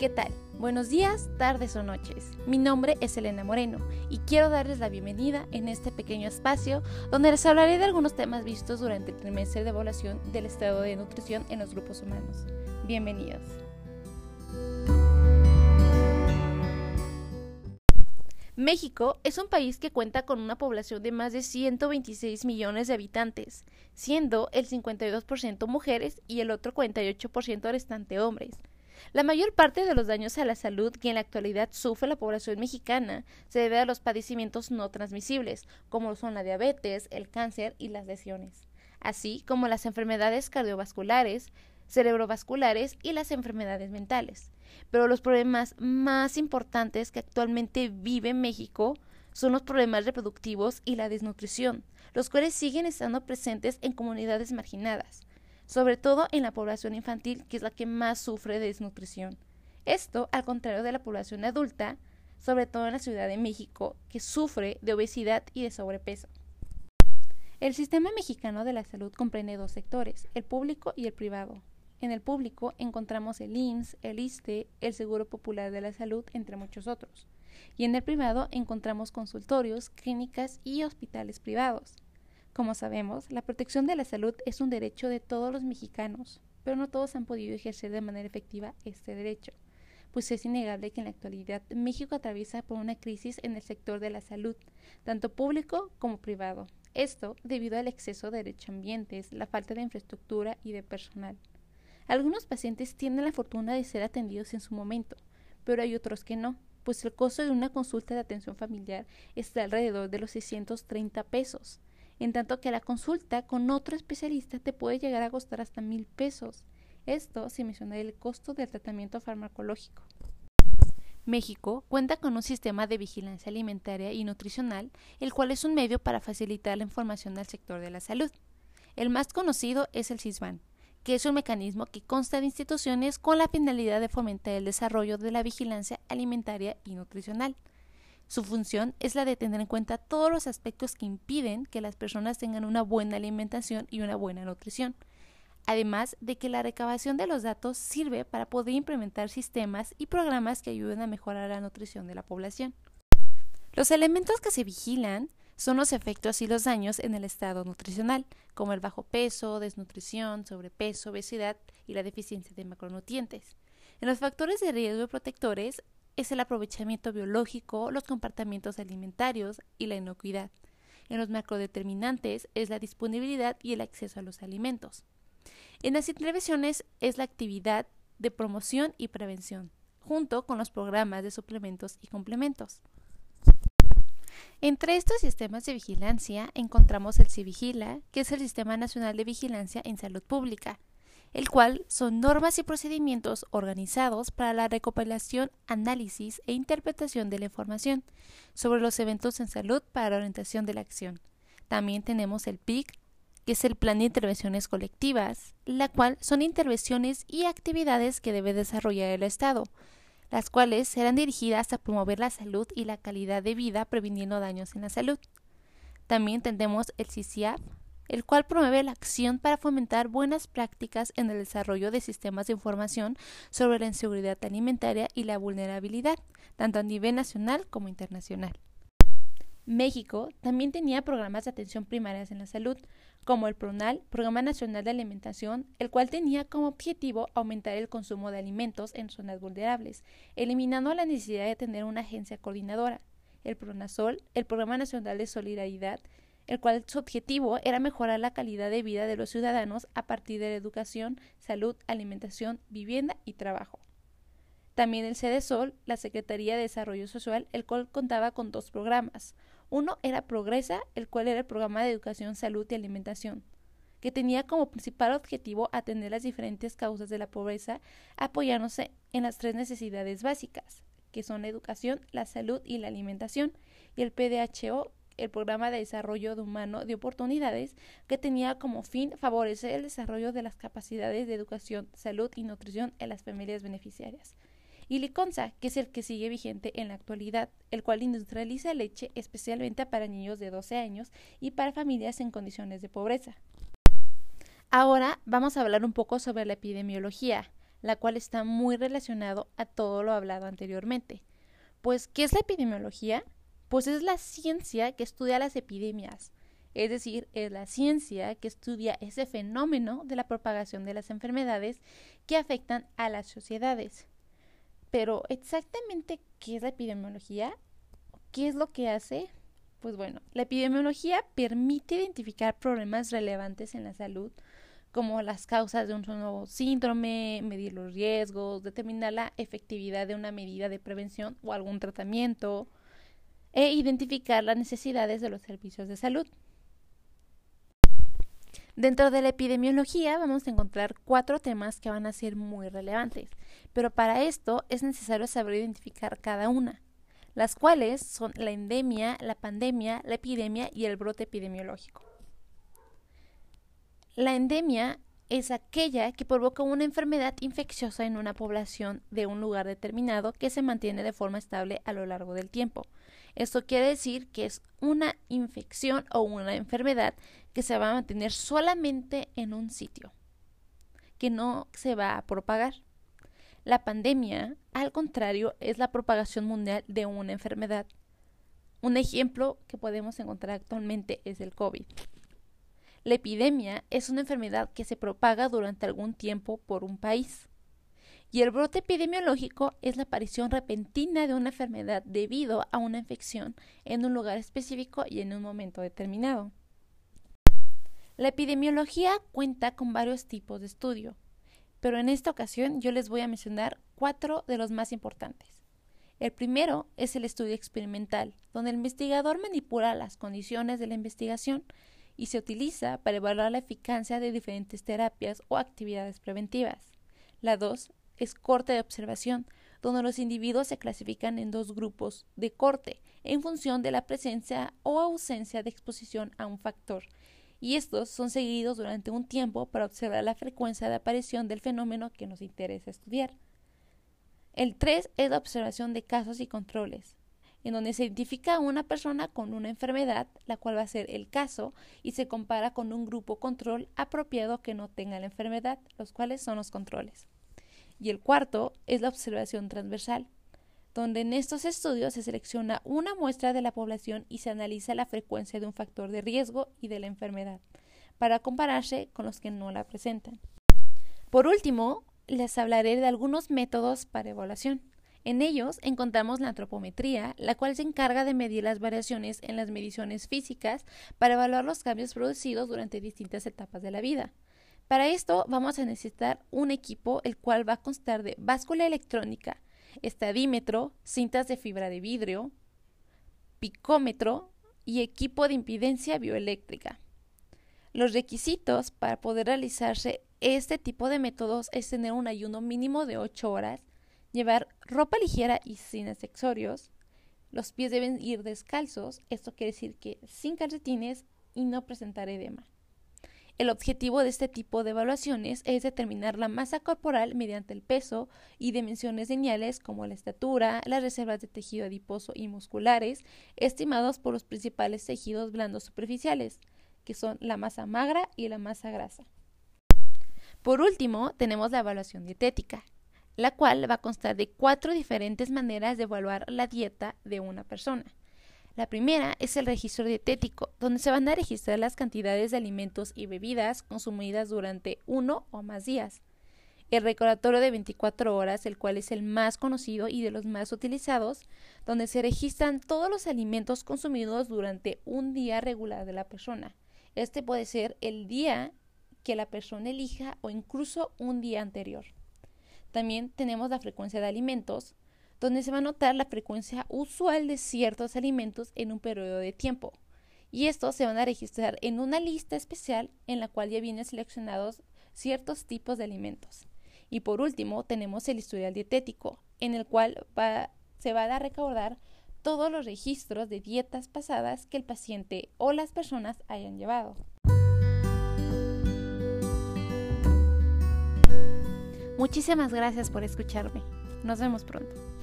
¿Qué tal? Buenos días, tardes o noches. Mi nombre es Elena Moreno y quiero darles la bienvenida en este pequeño espacio donde les hablaré de algunos temas vistos durante el trimestre de evaluación del estado de nutrición en los grupos humanos. Bienvenidos. México es un país que cuenta con una población de más de 126 millones de habitantes, siendo el 52% mujeres y el otro 48% restante hombres. La mayor parte de los daños a la salud que en la actualidad sufre la población mexicana se debe a los padecimientos no transmisibles, como son la diabetes, el cáncer y las lesiones, así como las enfermedades cardiovasculares, cerebrovasculares y las enfermedades mentales. Pero los problemas más importantes que actualmente vive México son los problemas reproductivos y la desnutrición, los cuales siguen estando presentes en comunidades marginadas sobre todo en la población infantil, que es la que más sufre de desnutrición. Esto al contrario de la población adulta, sobre todo en la Ciudad de México, que sufre de obesidad y de sobrepeso. El sistema mexicano de la salud comprende dos sectores, el público y el privado. En el público encontramos el INS, el ISTE, el Seguro Popular de la Salud, entre muchos otros. Y en el privado encontramos consultorios, clínicas y hospitales privados. Como sabemos, la protección de la salud es un derecho de todos los mexicanos, pero no todos han podido ejercer de manera efectiva este derecho, pues es innegable que en la actualidad México atraviesa por una crisis en el sector de la salud, tanto público como privado. Esto debido al exceso de derechoambientes, la falta de infraestructura y de personal. Algunos pacientes tienen la fortuna de ser atendidos en su momento, pero hay otros que no, pues el costo de una consulta de atención familiar está alrededor de los 630 pesos en tanto que la consulta con otro especialista te puede llegar a costar hasta mil pesos. Esto sin mencionar el costo del tratamiento farmacológico. México cuenta con un sistema de vigilancia alimentaria y nutricional, el cual es un medio para facilitar la información al sector de la salud. El más conocido es el CISBAN, que es un mecanismo que consta de instituciones con la finalidad de fomentar el desarrollo de la vigilancia alimentaria y nutricional. Su función es la de tener en cuenta todos los aspectos que impiden que las personas tengan una buena alimentación y una buena nutrición. Además de que la recabación de los datos sirve para poder implementar sistemas y programas que ayuden a mejorar la nutrición de la población. Los elementos que se vigilan son los efectos y los daños en el estado nutricional, como el bajo peso, desnutrición, sobrepeso, obesidad y la deficiencia de macronutrientes. En los factores de riesgo protectores es el aprovechamiento biológico, los comportamientos alimentarios y la inocuidad. En los macrodeterminantes es la disponibilidad y el acceso a los alimentos. En las intervenciones es la actividad de promoción y prevención, junto con los programas de suplementos y complementos. Entre estos sistemas de vigilancia encontramos el CIVIGILA, que es el Sistema Nacional de Vigilancia en Salud Pública, el cual son normas y procedimientos organizados para la recopilación, análisis e interpretación de la información sobre los eventos en salud para la orientación de la acción. También tenemos el PIC, que es el Plan de Intervenciones Colectivas, la cual son intervenciones y actividades que debe desarrollar el Estado, las cuales serán dirigidas a promover la salud y la calidad de vida previniendo daños en la salud. También tenemos el CICIAP, el cual promueve la acción para fomentar buenas prácticas en el desarrollo de sistemas de información sobre la inseguridad alimentaria y la vulnerabilidad, tanto a nivel nacional como internacional. México también tenía programas de atención primarias en la salud, como el PRONAL, Programa Nacional de Alimentación, el cual tenía como objetivo aumentar el consumo de alimentos en zonas vulnerables, eliminando la necesidad de tener una agencia coordinadora. El PRONASOL, el Programa Nacional de Solidaridad, el cual su objetivo era mejorar la calidad de vida de los ciudadanos a partir de la educación, salud, alimentación, vivienda y trabajo. También el CEDESOL, la Secretaría de Desarrollo Social, el cual contaba con dos programas. Uno era Progresa, el cual era el programa de educación, salud y alimentación, que tenía como principal objetivo atender las diferentes causas de la pobreza, apoyándose en las tres necesidades básicas, que son la educación, la salud y la alimentación, y el PDHO, el Programa de Desarrollo de Humano de Oportunidades, que tenía como fin favorecer el desarrollo de las capacidades de educación, salud y nutrición en las familias beneficiarias. Y Liconza, que es el que sigue vigente en la actualidad, el cual industrializa leche especialmente para niños de 12 años y para familias en condiciones de pobreza. Ahora vamos a hablar un poco sobre la epidemiología, la cual está muy relacionado a todo lo hablado anteriormente. Pues, ¿qué es la epidemiología? Pues es la ciencia que estudia las epidemias, es decir, es la ciencia que estudia ese fenómeno de la propagación de las enfermedades que afectan a las sociedades. Pero exactamente, ¿qué es la epidemiología? ¿Qué es lo que hace? Pues bueno, la epidemiología permite identificar problemas relevantes en la salud, como las causas de un nuevo síndrome, medir los riesgos, determinar la efectividad de una medida de prevención o algún tratamiento, e identificar las necesidades de los servicios de salud. Dentro de la epidemiología vamos a encontrar cuatro temas que van a ser muy relevantes, pero para esto es necesario saber identificar cada una, las cuales son la endemia, la pandemia, la epidemia y el brote epidemiológico. La endemia es aquella que provoca una enfermedad infecciosa en una población de un lugar determinado que se mantiene de forma estable a lo largo del tiempo. Esto quiere decir que es una infección o una enfermedad que se va a mantener solamente en un sitio, que no se va a propagar. La pandemia, al contrario, es la propagación mundial de una enfermedad. Un ejemplo que podemos encontrar actualmente es el COVID. La epidemia es una enfermedad que se propaga durante algún tiempo por un país. Y el brote epidemiológico es la aparición repentina de una enfermedad debido a una infección en un lugar específico y en un momento determinado. La epidemiología cuenta con varios tipos de estudio, pero en esta ocasión yo les voy a mencionar cuatro de los más importantes. El primero es el estudio experimental, donde el investigador manipula las condiciones de la investigación y se utiliza para evaluar la eficacia de diferentes terapias o actividades preventivas. La dos es corte de observación, donde los individuos se clasifican en dos grupos de corte en función de la presencia o ausencia de exposición a un factor, y estos son seguidos durante un tiempo para observar la frecuencia de aparición del fenómeno que nos interesa estudiar. El 3 es la observación de casos y controles, en donde se identifica a una persona con una enfermedad, la cual va a ser el caso, y se compara con un grupo control apropiado que no tenga la enfermedad, los cuales son los controles. Y el cuarto es la observación transversal, donde en estos estudios se selecciona una muestra de la población y se analiza la frecuencia de un factor de riesgo y de la enfermedad, para compararse con los que no la presentan. Por último, les hablaré de algunos métodos para evaluación. En ellos encontramos la antropometría, la cual se encarga de medir las variaciones en las mediciones físicas para evaluar los cambios producidos durante distintas etapas de la vida. Para esto vamos a necesitar un equipo el cual va a constar de báscula electrónica, estadímetro, cintas de fibra de vidrio, picómetro y equipo de impidencia bioeléctrica. Los requisitos para poder realizarse este tipo de métodos es tener un ayuno mínimo de 8 horas, llevar ropa ligera y sin accesorios, los pies deben ir descalzos, esto quiere decir que sin calcetines y no presentar edema. El objetivo de este tipo de evaluaciones es determinar la masa corporal mediante el peso y dimensiones lineales como la estatura, las reservas de tejido adiposo y musculares, estimados por los principales tejidos blandos superficiales, que son la masa magra y la masa grasa. Por último, tenemos la evaluación dietética, la cual va a constar de cuatro diferentes maneras de evaluar la dieta de una persona. La primera es el registro dietético, donde se van a registrar las cantidades de alimentos y bebidas consumidas durante uno o más días. El recordatorio de 24 horas, el cual es el más conocido y de los más utilizados, donde se registran todos los alimentos consumidos durante un día regular de la persona. Este puede ser el día que la persona elija o incluso un día anterior. También tenemos la frecuencia de alimentos, donde se va a notar la frecuencia usual de ciertos alimentos en un periodo de tiempo. Y estos se van a registrar en una lista especial en la cual ya vienen seleccionados ciertos tipos de alimentos. Y por último, tenemos el historial dietético, en el cual se va a recordar todos los registros de dietas pasadas que el paciente o las personas hayan llevado. Muchísimas gracias por escucharme. Nos vemos pronto.